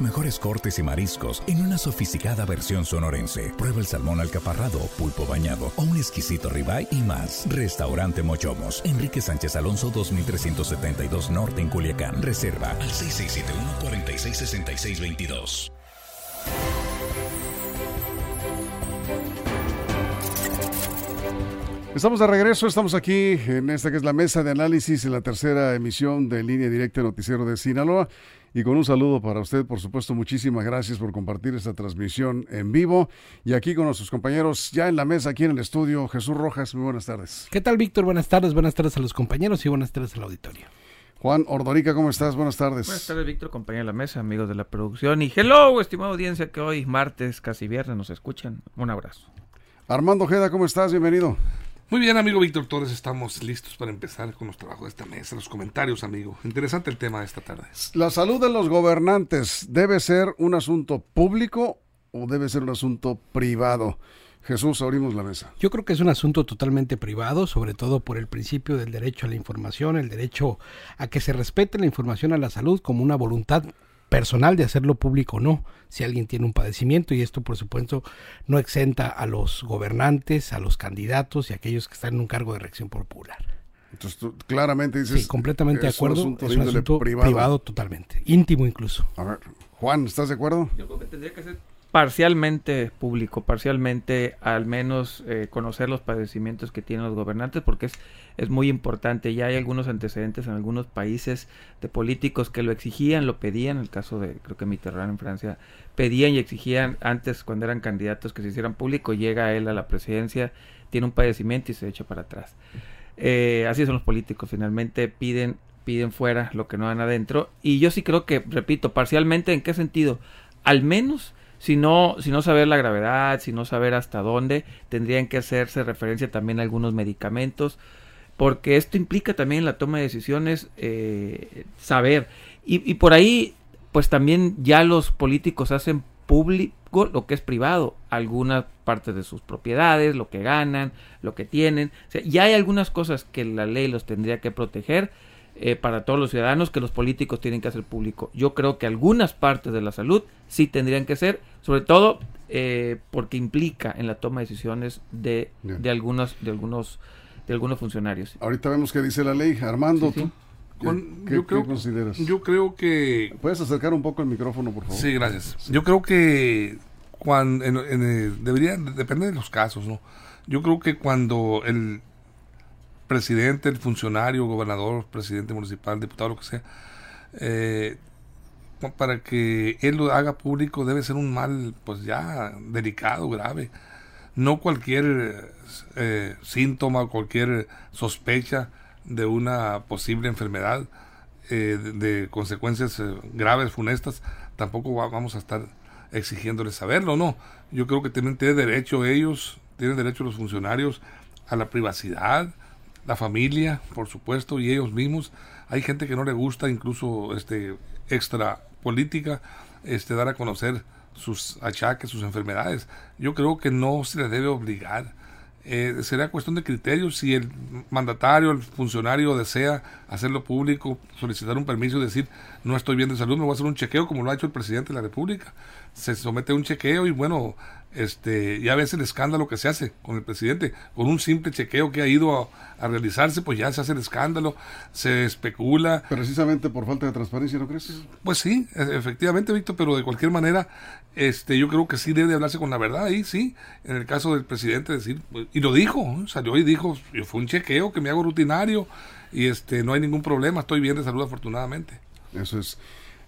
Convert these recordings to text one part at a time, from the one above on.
mejores cortes y mariscos en una sofisticada versión sonorense. Prueba el salmón alcaparrado, pulpo bañado o un exquisito ribeye y más. Restaurante Mochomos, Enrique Sánchez Alonso 2372 Norte en Culiacán. Reserva al 6671 466622. Estamos de regreso, estamos aquí en esta que es la mesa de análisis en la tercera emisión de Línea Directa Noticiero de Sinaloa. Y con un saludo para usted, por supuesto, muchísimas gracias por compartir esta transmisión en vivo. Y aquí con nuestros compañeros ya en la mesa, aquí en el estudio, Jesús Rojas, muy buenas tardes. ¿Qué tal, Víctor? Buenas tardes, buenas tardes a los compañeros y buenas tardes al auditorio. Juan Ordorica, ¿cómo estás? Buenas tardes. Buenas tardes, Víctor, compañero de la mesa, amigos de la producción. Y hello, estimada audiencia que hoy, martes, casi viernes, nos escuchan. Un abrazo. Armando Ojeda, ¿cómo estás? Bienvenido. Muy bien, amigo Víctor Torres, estamos listos para empezar con los trabajos de esta mesa, los comentarios, amigo. Interesante el tema de esta tarde. ¿La salud de los gobernantes debe ser un asunto público o debe ser un asunto privado? Jesús, abrimos la mesa. Yo creo que es un asunto totalmente privado, sobre todo por el principio del derecho a la información, el derecho a que se respete la información a la salud como una voluntad personal de hacerlo público o no, si alguien tiene un padecimiento y esto por supuesto no exenta a los gobernantes, a los candidatos y a aquellos que están en un cargo de reacción popular. Entonces tú claramente dices... Sí, completamente de acuerdo, es un asunto privado. totalmente, íntimo incluso. A ver, Juan, ¿estás de acuerdo? Yo creo que tendría que ser parcialmente público, parcialmente al menos eh, conocer los padecimientos que tienen los gobernantes, porque es, es muy importante. Ya hay algunos antecedentes en algunos países de políticos que lo exigían, lo pedían, el caso de, creo que Mitterrand en Francia, pedían y exigían antes cuando eran candidatos que se hicieran público, llega él a la presidencia, tiene un padecimiento y se echa para atrás. Eh, así son los políticos, finalmente piden piden fuera lo que no dan adentro y yo sí creo que, repito, parcialmente, ¿en qué sentido? Al menos si no, si no saber la gravedad, si no saber hasta dónde, tendrían que hacerse referencia también a algunos medicamentos, porque esto implica también la toma de decisiones eh, saber. Y, y, por ahí, pues también ya los políticos hacen público lo que es privado, algunas partes de sus propiedades, lo que ganan, lo que tienen. O ya hay algunas cosas que la ley los tendría que proteger eh, para todos los ciudadanos que los políticos tienen que hacer público. Yo creo que algunas partes de la salud sí tendrían que ser, sobre todo eh, porque implica en la toma de decisiones de, de algunos de algunos de algunos funcionarios. Ahorita vemos qué dice la ley. Armando, ¿tú? ¿Qué, yo creo, consideras? Yo creo que... ¿Puedes acercar un poco el micrófono, por favor? Sí, gracias. Yo creo que cuando, en, en, debería, depende de los casos, ¿no? Yo creo que cuando el, presidente, el funcionario, gobernador, presidente municipal, diputado, lo que sea, eh, para que él lo haga público debe ser un mal, pues ya delicado, grave. No cualquier eh, síntoma cualquier sospecha de una posible enfermedad eh, de, consecuencias graves, funestas, tampoco vamos a estar exigiéndoles saberlo, no. Yo creo que tienen derecho ellos, tienen derecho los funcionarios a la privacidad, la familia, por supuesto, y ellos mismos. Hay gente que no le gusta, incluso este extra política, este dar a conocer sus achaques, sus enfermedades. Yo creo que no se le debe obligar. Eh, será cuestión de criterios si el mandatario, el funcionario desea hacerlo público, solicitar un permiso y decir no estoy bien de salud, me voy a hacer un chequeo como lo ha hecho el presidente de la República. Se somete a un chequeo y bueno, este, ya ves el escándalo que se hace con el presidente, con un simple chequeo que ha ido a, realizarse, pues ya se hace el escándalo, se especula. Precisamente por falta de transparencia, ¿no crees? Pues sí, e, efectivamente, Víctor, pero de cualquier manera, este, yo creo que sí debe hablarse con la verdad ahí, sí, en el caso del presidente decir, y lo dijo, salió y dijo, fue un chequeo que me hago rutinario y este, no hay ningún problema, estoy bien de salud afortunadamente. Eso es.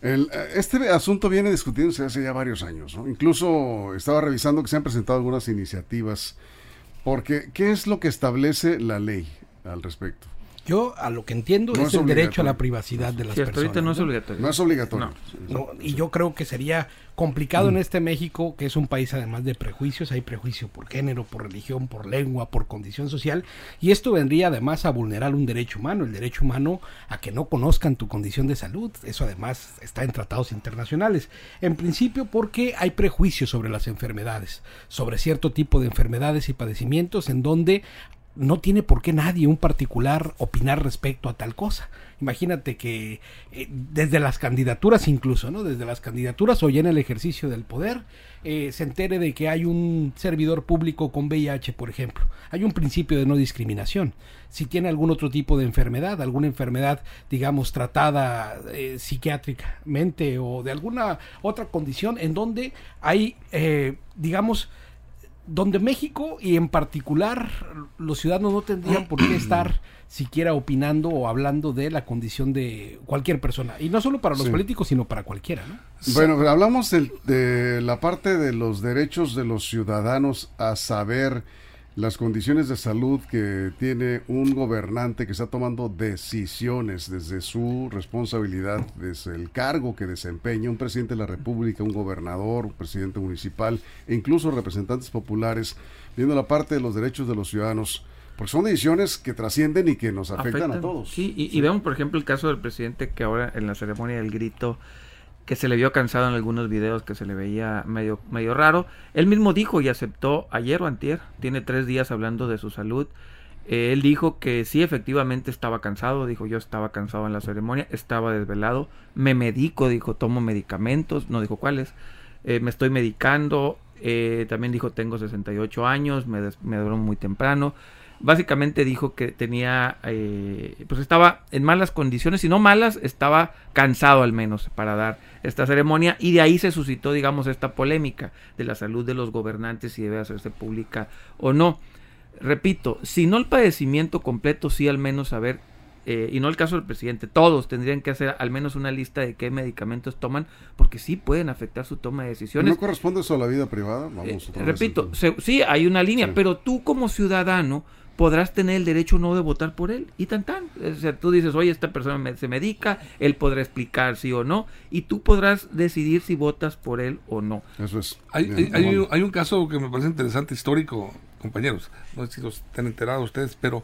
El, este asunto viene discutiéndose hace ya varios años. ¿no? Incluso estaba revisando que se han presentado algunas iniciativas. Porque, ¿qué es lo que establece la ley al respecto? Yo a lo que entiendo es, el derecho a la privacidad de las personas. no es obligatorio. No es obligatorio. y yo creo que sería complicado en este México, que es un país además de prejuicios, hay prejuicio por género, por religión, por lengua, por condición social, y esto vendría además a vulnerar un derecho humano, el derecho humano a que no conozcan tu condición de salud, eso además está en tratados internacionales. En principio porque hay prejuicios sobre las enfermedades, sobre cierto tipo de enfermedades y padecimientos en donde no tiene por qué nadie, un particular, opinar respecto a tal cosa. Imagínate que eh, desde las candidaturas incluso, ¿no? Desde las candidaturas o ya en el ejercicio del poder, eh, se entere de que hay un servidor público con VIH, por ejemplo. Hay un principio de no discriminación. Si tiene algún otro tipo de enfermedad, alguna enfermedad, digamos, tratada eh, psiquiátricamente o de alguna otra condición en donde hay, digamos, donde México y en particular los ciudadanos no tendrían por qué estar siquiera opinando o hablando de la condición de cualquier persona. Y no solo para los políticos, sino para cualquiera, ¿no? Bueno, hablamos de la parte de los derechos de los ciudadanos a saber las condiciones de salud que tiene un gobernante que está tomando decisiones desde su responsabilidad, desde el cargo que desempeña un presidente de la República, un gobernador, un presidente municipal e incluso representantes populares, viendo la parte de los derechos de los ciudadanos. Porque son decisiones que trascienden y que nos afectan, a todos. Sí, y, y vemos, por ejemplo, el caso del presidente que ahora en la ceremonia del grito que se le vio cansado en algunos videos, que se le veía medio, medio raro. Él mismo dijo y aceptó ayer o antier, tiene tres días hablando de su salud. Eh, él dijo que sí, efectivamente estaba cansado, dijo yo estaba cansado en la ceremonia, estaba desvelado, me medico, dijo tomo medicamentos, no dijo cuáles, eh, me estoy medicando, eh, también dijo tengo 68 años, me, me duermo muy temprano, básicamente dijo que tenía, eh, pues estaba en malas condiciones, si no malas, estaba cansado al menos para dar esta ceremonia y de ahí se suscitó, digamos, esta polémica de la salud de los gobernantes si debe hacerse pública o no. Repito, si no el padecimiento completo, sí al menos saber, eh, y no el caso del presidente, todos tendrían que hacer al menos una lista de qué medicamentos toman, porque sí pueden afectar su toma de decisiones. ¿No corresponde eso a la vida privada? Vamos, eh, repito, sí hay una línea, pero tú como ciudadano podrás tener el derecho no de votar por él y tan tan. O sea, tú dices, oye, esta persona se medica, él podrá explicar sí o no, y tú podrás decidir si votas por él o no. Eso es. Hay, hay, un, caso que me parece interesante, histórico, compañeros, no sé si los están enterados ustedes, pero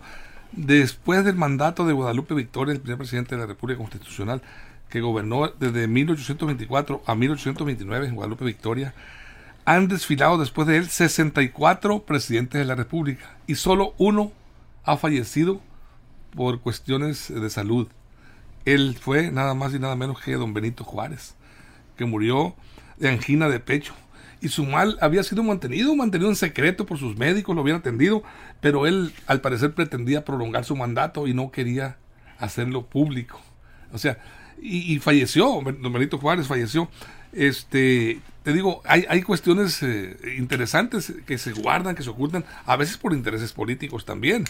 después del mandato de Guadalupe Victoria, el primer presidente de la República Constitucional, que gobernó desde 1824 a 1829 en Guadalupe Victoria, han desfilado después de él 64 presidentes de la República y solo uno ha fallecido por cuestiones de salud. Él fue nada más y nada menos que don Benito Juárez, que murió de angina de pecho. Y su mal había sido mantenido, mantenido en secreto por sus médicos, lo habían atendido, pero él al parecer pretendía prolongar su mandato y no quería hacerlo público. O sea, y, y falleció, don Benito Juárez falleció. Este, te digo, hay, hay cuestiones eh, interesantes que se guardan, que se ocultan, a veces por intereses políticos también.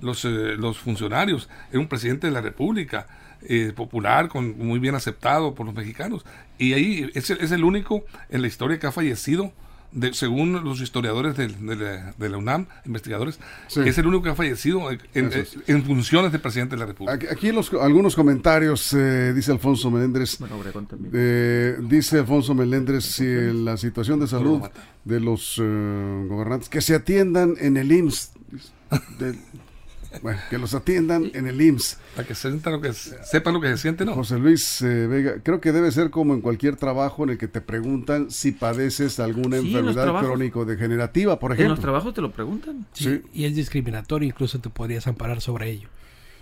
Los, eh, los funcionarios, era un presidente de la República, eh, popular, con, muy bien aceptado por los mexicanos, y ahí es, es el único en la historia que ha fallecido según los historiadores de, la, UNAM, investigadores, es el único que ha fallecido en, funciones de presidente de la República. Aquí, los, algunos comentarios, eh, dice Alfonso Melendres. Eh, dice Alfonso Melendres, si la situación de salud de los eh, gobernantes, que se atiendan en el IMSS. Bueno, que los atiendan en el IMSS. Para que lo que, sepan lo que se siente, ¿no? José Luis eh, Vega, creo que debe ser como en cualquier trabajo en el que te preguntan si padeces alguna enfermedad crónico-degenerativa, por ejemplo. En los trabajos te lo preguntan. Sí, Y es discriminatorio, incluso te podrías amparar sobre ello.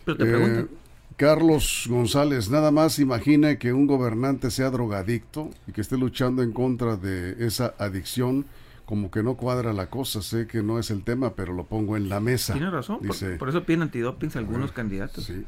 Pero te preguntan. Eh, Carlos González, nada más imagina que un gobernante sea drogadicto y que esté luchando en contra de esa adicción como que no cuadra la cosa, sé que no es el tema, pero lo pongo en la mesa. Tiene razón, por, eso piden antidopings algunos candidatos. Sí.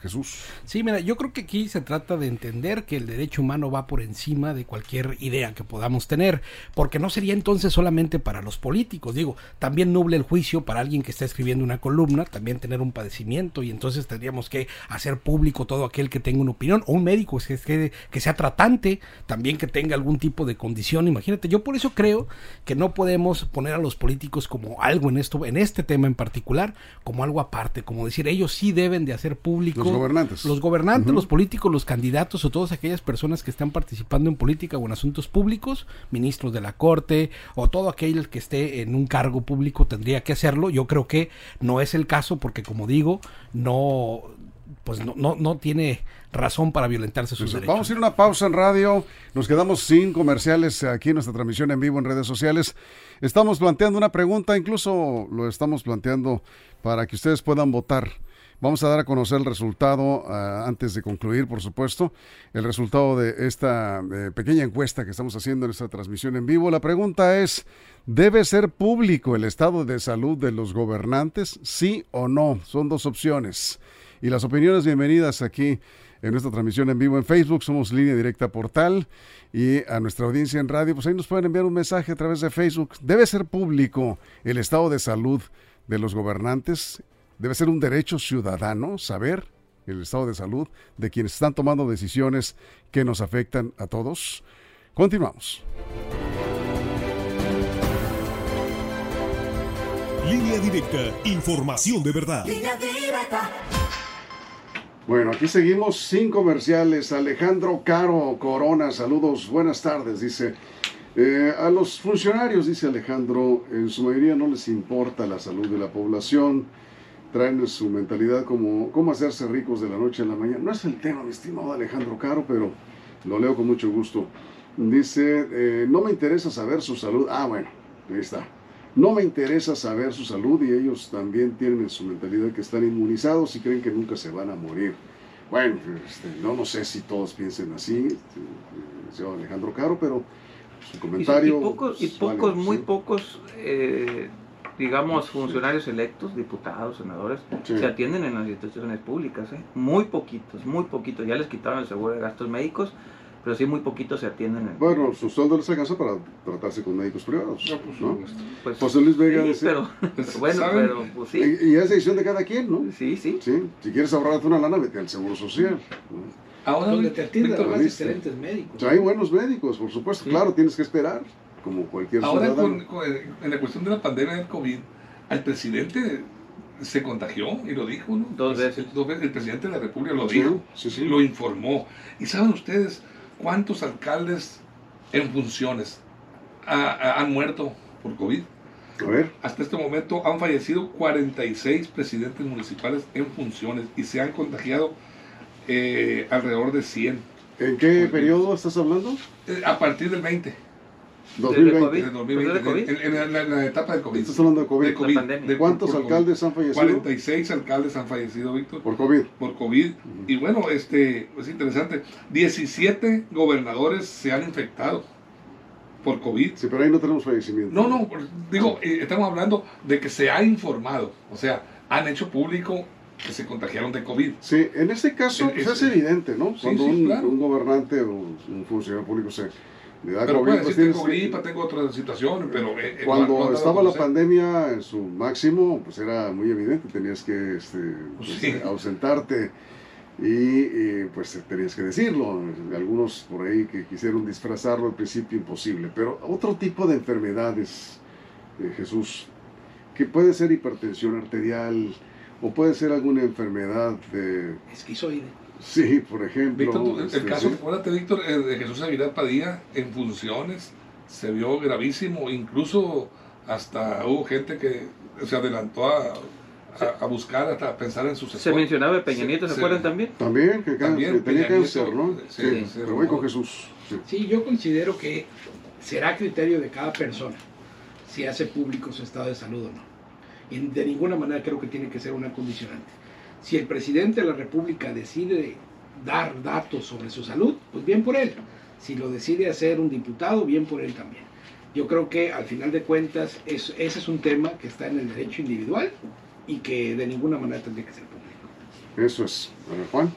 Jesús. Sí, mira, yo creo que aquí se trata de entender que el derecho humano va por encima de cualquier idea que podamos tener, porque no sería entonces solamente para los políticos, digo, también nuble el juicio para alguien que está escribiendo una columna, también tener un padecimiento y entonces tendríamos que hacer público todo aquel que tenga una opinión, o un médico que, que, que sea tratante, también que tenga algún tipo de condición, imagínate, yo por eso creo que no podemos poner a los políticos como algo en esto, en este tema en particular, como algo aparte, como decir, ellos sí deben de hacer público los gobernantes. Los gobernantes, los políticos, los candidatos o todas aquellas personas que están participando en política o en asuntos públicos, ministros de la Corte o todo aquel que esté en un cargo público tendría que hacerlo. Yo creo que no es el caso porque, como digo, no pues no, no, no tiene razón para violentarse sus derechos. Vamos a ir a una pausa en radio. Nos quedamos sin comerciales aquí en nuestra transmisión en vivo en redes sociales. Estamos planteando una pregunta, incluso lo estamos planteando para que ustedes puedan votar. Vamos a dar a conocer el resultado uh, antes de concluir, por supuesto, el resultado de esta eh, pequeña encuesta que estamos haciendo en esta transmisión en vivo. La pregunta es, ¿debe ser público el estado de salud de los gobernantes? Sí o no. Son dos opciones. Y las opiniones bienvenidas aquí en nuestra transmisión en vivo en Facebook. Somos Línea Directa Portal. Y a nuestra audiencia en radio, pues ahí nos pueden enviar un mensaje a través de Facebook. ¿Debe ser público el estado de salud de los gobernantes? Debe ser un derecho ciudadano saber el estado de salud de quienes están tomando decisiones que nos afectan a todos. Continuamos. Línea directa, información de verdad. Línea directa. Bueno, aquí seguimos sin comerciales. Alejandro Caro Corona, saludos, buenas tardes, dice. Eh, a los funcionarios, dice Alejandro, en su mayoría no les importa la salud de la población, traen su mentalidad como cómo hacerse ricos de la noche a la mañana. No es el tema, mi estimado Alejandro Caro, pero lo leo con mucho gusto. Dice, eh, no me interesa saber su salud. Ah, bueno, ahí está. No me interesa saber su salud y ellos también tienen en su mentalidad que están inmunizados y creen que nunca se van a morir. Bueno, este, no, no sé si todos piensen así, este, señor Alejandro Caro, pero su comentario... Y, pocos, y pocos muy pocos, eh, digamos, funcionarios electos, diputados, senadores, se atienden en las instituciones públicas. ¿eh? Muy poquitos, muy poquitos. Ya les quitaron el seguro de gastos médicos pero sí muy poquitos se atienden. Bueno, su sueldo les alcanza para tratarse con médicos privados. No, pues, pues, José Luis Vega sí, pero, bueno, pero pues sí. Y, es decisión de cada quien, ¿no? Sí, sí. sí. Si quieres ahorrarte una lana, vete al Seguro Social. Ahora donde te atienden más excelentes médicos. hay buenos médicos, por supuesto. Claro, tienes que esperar, como cualquier Ahora, con, en la cuestión de la pandemia del COVID, al presidente se contagió y lo dijo, ¿no? Dos veces. Dos veces el presidente de la República lo dijo, lo informó. Y saben ustedes, ¿Cuántos alcaldes en funciones han muerto por COVID? A ver. Hasta este momento han fallecido 46 presidentes municipales en funciones y se han contagiado eh, alrededor de 100. ¿En qué periodo estás hablando? Eh, a partir del 20. 2020. 2020 en, la, etapa de COVID. Estás hablando de COVID. De ¿Cuántos alcaldes han fallecido? 46 alcaldes han fallecido, Víctor. Por COVID. Por COVID. Y bueno, este es interesante. 17 gobernadores se han infectado por COVID. Sí, pero ahí no tenemos fallecimiento. No, no, digo, eh, estamos hablando de que se ha informado. O sea, han hecho público que se contagiaron de COVID. Sí, en este caso pues, es, evidente, ¿no? Cuando un, un, gobernante o un funcionario público se pero COVID, pues tengo gripa, tengo otra situación, pero... Eh, eh, cuando estaba la pandemia en su máximo, pues era muy evidente, tenías que este, pues, eh, ausentarte y, pues tenías que decirlo. Algunos por ahí que quisieron disfrazarlo al principio imposible, pero otro tipo de enfermedades, Jesús, que puede ser hipertensión arterial o puede ser alguna enfermedad de... Esquizoide Sí, por ejemplo. Víctor, el este, caso, acuérdate, Víctor, eh, de Jesús Aguilar Padilla en funciones se vio gravísimo, incluso hasta hubo gente que se adelantó a, a, buscar, hasta a pensar en su Se mencionaba Peña Nieto, ¿se, acuerdan también? También, que, tenía cáncer, ¿no? Sí, pero voy con Jesús. Sí. yo considero que será criterio de cada persona si hace público su estado de salud o no. Y de ninguna manera creo que tiene que ser una condicionante. Si el presidente de la República decide dar datos sobre su salud, pues bien por él. Si lo decide hacer un diputado, bien por él también. Yo creo que al final de cuentas ese es un tema que está en el derecho individual y que de ninguna manera tendría que ser público. Eso es. Juan.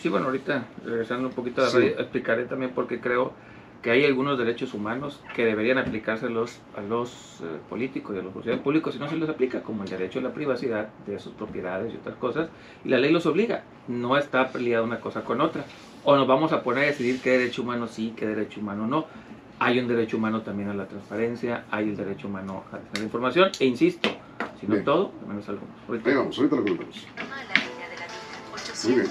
Sí, bueno, ahorita regresando un poquito a la radio, explicaré también por qué creo que hay algunos derechos humanos que deberían aplicarse a los, a los eh, políticos y a los funcionarios públicos y no se les aplica, como el derecho a la privacidad de sus propiedades y otras cosas, y la ley los obliga, no está peleada una cosa con otra. O nos vamos a poner a decidir qué derecho humano sí, qué derecho humano no. Hay un derecho humano también a la transparencia, hay el derecho humano a la información, e insisto, si no todo, al menos algunos. Ahorita, vamos, ahorita lo comentamos. Muy bien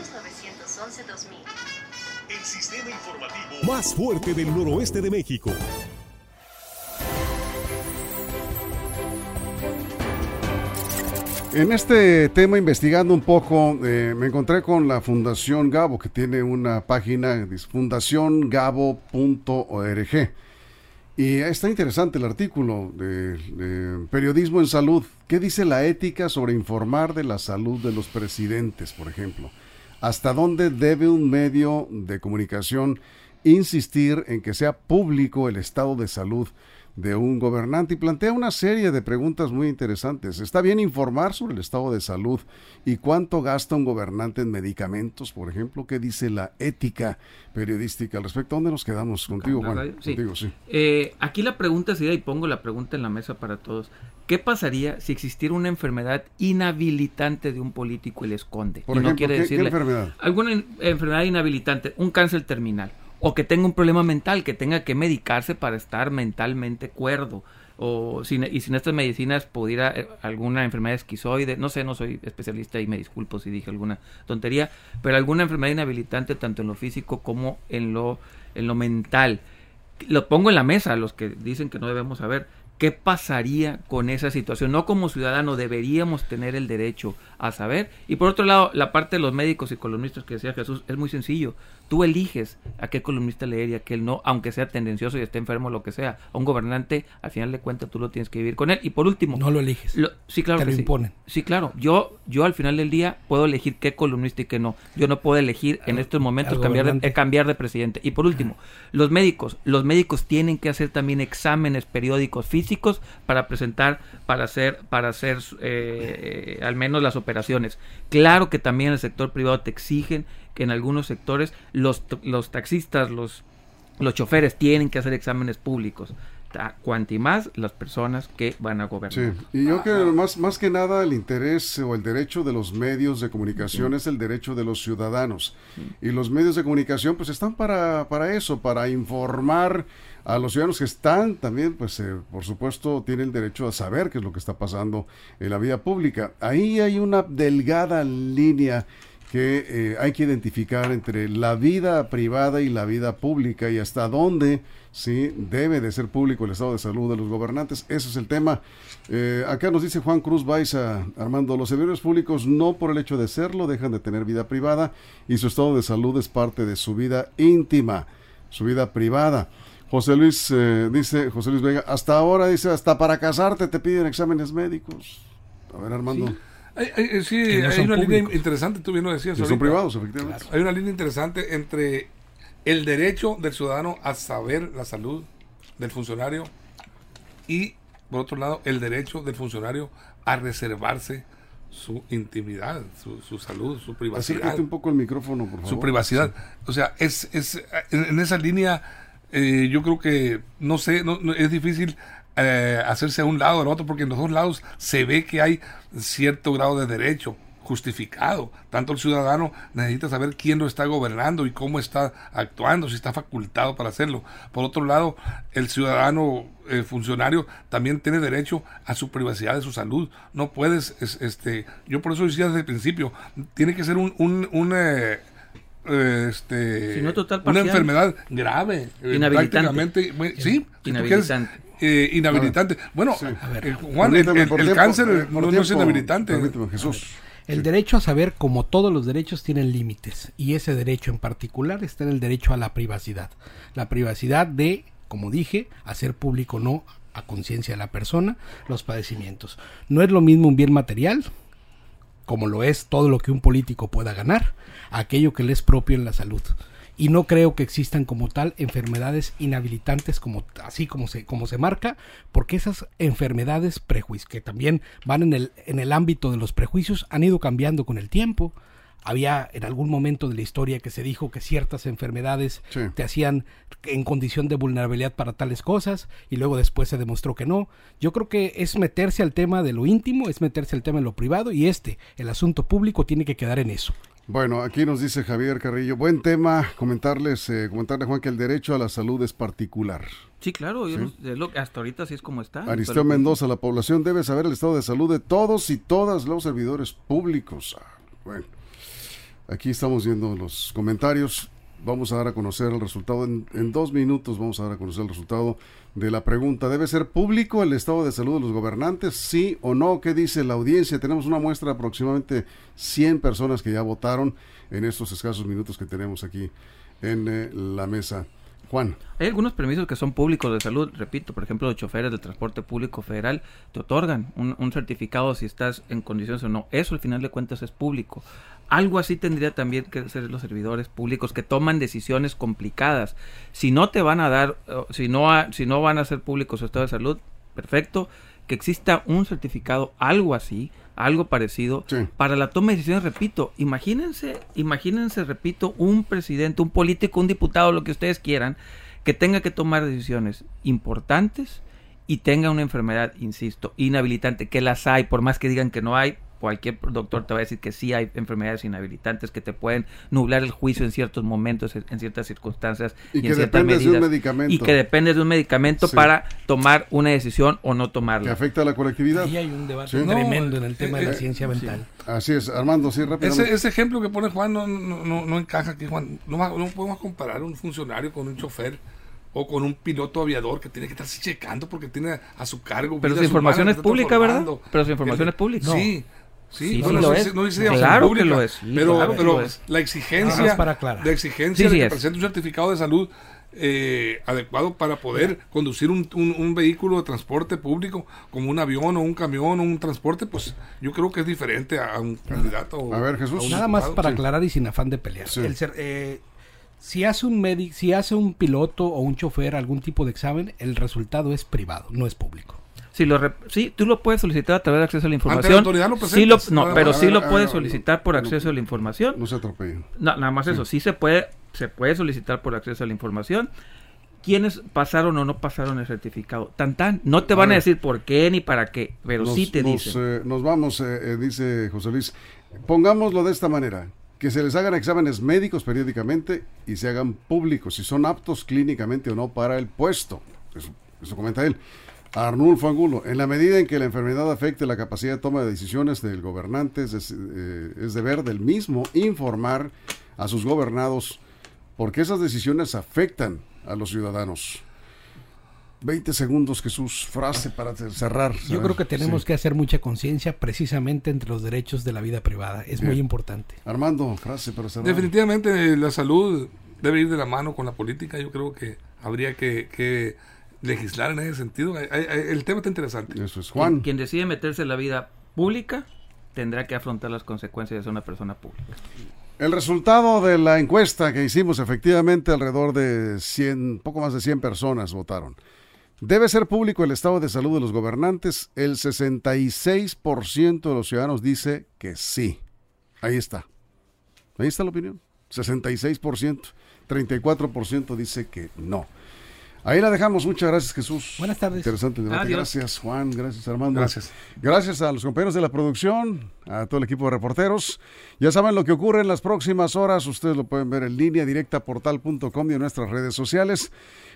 el sistema informativo más fuerte del noroeste de México. En este tema, investigando un poco, eh, me encontré con la Fundación Gabo, que tiene una página, fundaciongabo.org. Y está interesante el artículo de, de, Periodismo en Salud. ¿Qué dice la ética sobre informar de la salud de los presidentes, por ejemplo? ¿Hasta dónde debe un medio de comunicación insistir en que sea público el estado de salud de un gobernante y plantea una serie de preguntas muy interesantes. ¿Está bien informar sobre el estado de salud y cuánto gasta un gobernante en medicamentos, por ejemplo? ¿Qué dice la ética periodística al respecto? ¿Dónde nos quedamos contigo, Juan? Sí. Eh, aquí la pregunta sería, y pongo la pregunta en la mesa para todos, ¿qué pasaría si existiera una enfermedad inhabilitante de un político y le esconde? Por ejemplo, ¿qué, enfermedad? Alguna enfermedad inhabilitante, un cáncer terminal o que tenga un problema mental, que tenga que medicarse para estar mentalmente cuerdo. O sin, y sin estas medicinas pudiera eh, alguna enfermedad esquizoide, no sé, no soy especialista y me disculpo si dije alguna tontería, pero alguna enfermedad inhabilitante tanto en lo físico como en lo, en lo mental. Lo pongo en la mesa a los que dicen que no debemos saber ¿Qué pasaría con esa situación? No como ciudadano deberíamos tener el derecho a saber. Y por otro lado, la parte de los médicos y columnistas que decía Jesús es muy sencillo. Tú eliges a qué columnista leer y a qué no, aunque sea tendencioso y esté enfermo o lo que sea. A un gobernante, al final de cuentas, tú lo tienes que vivir con él. Y por último... No lo eliges. sí, claro. Te lo sí. imponen. Sí, claro. Yo, yo al final del día puedo elegir qué columnista y qué no. Yo no puedo elegir en estos momentos cambiar de, cambiar de presidente. Y por último, los médicos. Los médicos tienen que hacer también exámenes periódicos físicos para presentar, para hacer, para hacer eh, al menos las operaciones. Claro que también el sector privado te exigen que en algunos sectores los, los taxistas, los, los choferes tienen que hacer exámenes públicos cuanti más las personas que van a gobernar. Sí, y yo creo que más, más que nada el interés o el derecho de los medios de comunicación es el derecho de los ciudadanos. Y los medios de comunicación pues están para, para eso, para informar a los ciudadanos que están también, pues eh, por supuesto, tienen derecho a saber qué es lo que está pasando en la vida pública. Ahí hay una delgada línea que eh, hay que identificar entre la vida privada y la vida pública y hasta dónde sí debe de ser público el estado de salud de los gobernantes. Ese es el tema. Eh, acá nos dice Juan Cruz Baiza, Armando, los servidores públicos no por el hecho de serlo dejan de tener vida privada y su estado de salud es parte de su vida íntima, su vida privada. José Luis eh, dice, José Luis Vega, hasta ahora dice, hasta para casarte te piden exámenes médicos. A ver, Armando. Sí. Hay, sí, hay una línea interesante, tú bien lo decías. son privados, efectivamente. Hay una línea interesante entre el derecho del ciudadano a saber la salud del funcionario y, por otro lado, el derecho del funcionario a reservarse su intimidad, su, su salud, su privacidad. Acércate un poco el micrófono, por favor. Su privacidad. Sí. O sea, es, es en esa línea eh, yo creo que, no sé, no, es difícil eh, hacerse a un lado o al otro, porque en los dos lados se ve que hay cierto grado de derecho justificado. Tanto el ciudadano necesita saber quién lo está gobernando y cómo está actuando, si está facultado para hacerlo. Por otro lado, el ciudadano eh, funcionario también tiene derecho a su privacidad de su salud. No puedes, es, este, yo por eso decía desde el principio, tiene que ser un, un, un eh, este si no total una enfermedad grave inhabilitante sí inhabilitante eh, inhabilitante bueno Sí. eh, ver, Juan el, el- el tiempo, cáncer eh, no, es inhabilitante Jesús. El derecho a saber, como todos los derechos, tienen límites. Y ese derecho en particular está en el derecho a la privacidad. La privacidad de, como dije, hacer público o no a conciencia de la persona los padecimientos. No es lo mismo un bien material, como lo es todo lo que un político pueda ganar, aquello que le es propio en la salud. Y no creo que existan como tal enfermedades inhabilitantes como así como se como se marca, porque esas enfermedades prejuicios que también van en el en el ámbito de los prejuicios han ido cambiando con el tiempo. Había en algún momento de la historia que se dijo que ciertas enfermedades Sí. te hacían en condición de vulnerabilidad para tales cosas y luego después se demostró que no. Yo creo que es meterse al tema de lo íntimo, es meterse al tema de lo privado y este, el asunto público, tiene que quedar en eso. Bueno, aquí nos dice Javier Carrillo, buen tema, comentarles, eh, comentarle Juan que el derecho a la salud es particular. sí claro yo Sí. no- es lo- hasta ahorita así es como está Aristeo Pero- Mendoza, la población debe saber el estado de salud de todos y todas los servidores públicos. Ah, Bueno, aquí estamos viendo los comentarios. vamos a dar a conocer el resultado. En, dos minutos vamos a dar a conocer el resultado de la pregunta. ¿Debe ser público el estado de salud de los gobernantes? ¿Sí o no? ¿Qué dice la audiencia? Tenemos una muestra de aproximadamente 100 personas que ya votaron en estos escasos minutos que tenemos aquí en eh, la mesa. Juan. Hay algunos permisos que son públicos de salud, repito, por ejemplo, los choferes del transporte público federal te otorgan un, certificado si estás en condiciones o no. Eso al final de cuentas es público. Algo así tendría también que ser los servidores públicos que toman decisiones complicadas. Si no te van a dar, si no, si no van a ser públicos su estado de salud, perfecto, que exista un certificado, algo así, algo parecido, Sí. para la toma de decisiones, repito, imagínense, imagínense, repito, un presidente, un político, un diputado, lo que ustedes quieran, que tenga que tomar decisiones importantes y tenga una enfermedad, insisto, inhabilitante, que las hay, por más que digan que no hay, cualquier doctor te va a decir que sí hay enfermedades inhabilitantes que te pueden nublar el juicio en ciertos momentos, en ciertas circunstancias Y y, que en ciertas dependes de un medidas. medicamento. Y que dependes de un medicamento Sí. para tomar una decisión o no que tomarla. afecta a la colectividad. Ahí hay un debate Sí. tremendo No, en el tema eh, de la eh, ciencia mental. Así es, Armando, sí, rápidamente. Ese, ese ejemplo que pone Juan no, no, no, no encaja aquí, Juan. No, no podemos comparar un funcionario con un chofer o con un piloto aviador que tiene que estarse checando porque tiene a su cargo. Pero su información humanas es que pública, ¿verdad? Pero su información El- es pública. Sí. Sí, Sí, no, sí no lo es. no dice Claro pública, que lo es, sí, pero claro que pero lo es. la exigencia, para la exigencia Sí, de que es. presente un certificado de salud eh, adecuado para poder conducir un, un- un vehículo de transporte público como un avión o un camión o un transporte, pues yo creo que es diferente a, un candidato. A ver, Jesús. a Nada más para sí. aclarar y sin afán de pelear. Sí. El ser- eh, si hace un médico, si hace un piloto o un chofer algún tipo de examen, el resultado es privado, no es público. Si lo rep- sí, tú lo puedes solicitar a través de acceso a la Ante la información. autoridad lo sí lo, no, pero sí lo puedes solicitar por acceso a la información. No se atropellen. No, nada más eso, sí se puede, se puede solicitar por acceso a la información. ¿Quiénes pasaron o no pasaron el certificado? Tan tan, no te van a decir por qué ni para qué, pero nos, sí te nos, dicen. eh, nos vamos, eh, eh, dice José Luis. Pongámoslo de esta manera. Que se les hagan exámenes médicos periódicamente y se hagan públicos si son aptos clínicamente o no para el puesto. Eso, eso comenta él. Arnulfo Angulo, en la medida en que la enfermedad afecte la capacidad de toma de decisiones del gobernante, es, eh, es deber del mismo informar a sus gobernados porque esas decisiones afectan a los ciudadanos. 20 segundos, Jesús, frase para cerrar. Yo creo que tenemos Sí. que hacer mucha conciencia precisamente entre los derechos de la vida privada. Es Bien. muy importante. Armando, frase para cerrar. Definitivamente la salud debe ir de la mano con la política. Yo creo que habría que, que legislar en ese sentido. Hay- hay- hay- el tema está interesante. Eso es. Quien, Juan, quien decide meterse en la vida pública tendrá que afrontar las consecuencias de ser una persona pública. el resultado de la encuesta que hicimos, efectivamente, alrededor de 100, poco más de 100 personas votaron. ¿Debe ser público el estado de salud de los gobernantes? El 66% de los ciudadanos dice que sí. Ahí está. Ahí está la opinión. 66%. 34% dice que no. Ahí la dejamos. Muchas gracias, Jesús. Buenas tardes. Interesante el debate. Adiós. Gracias, Juan. Gracias, Armando. Gracias. Gracias a los compañeros de la producción, a todo el equipo de reporteros. Ya saben lo que ocurre en las próximas horas. Ustedes lo pueden ver en línea directa portal.com y en nuestras redes sociales.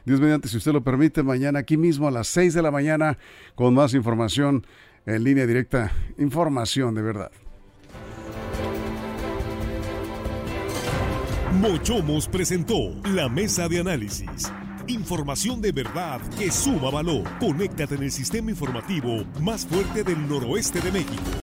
Dios mediante, si usted lo permite, mañana aquí mismo a las 6 de la mañana con más información en línea directa. Información de verdad. Mochomos presentó la mesa de análisis. Información de verdad que suma valor. Conéctate en el sistema informativo más fuerte del noroeste de México.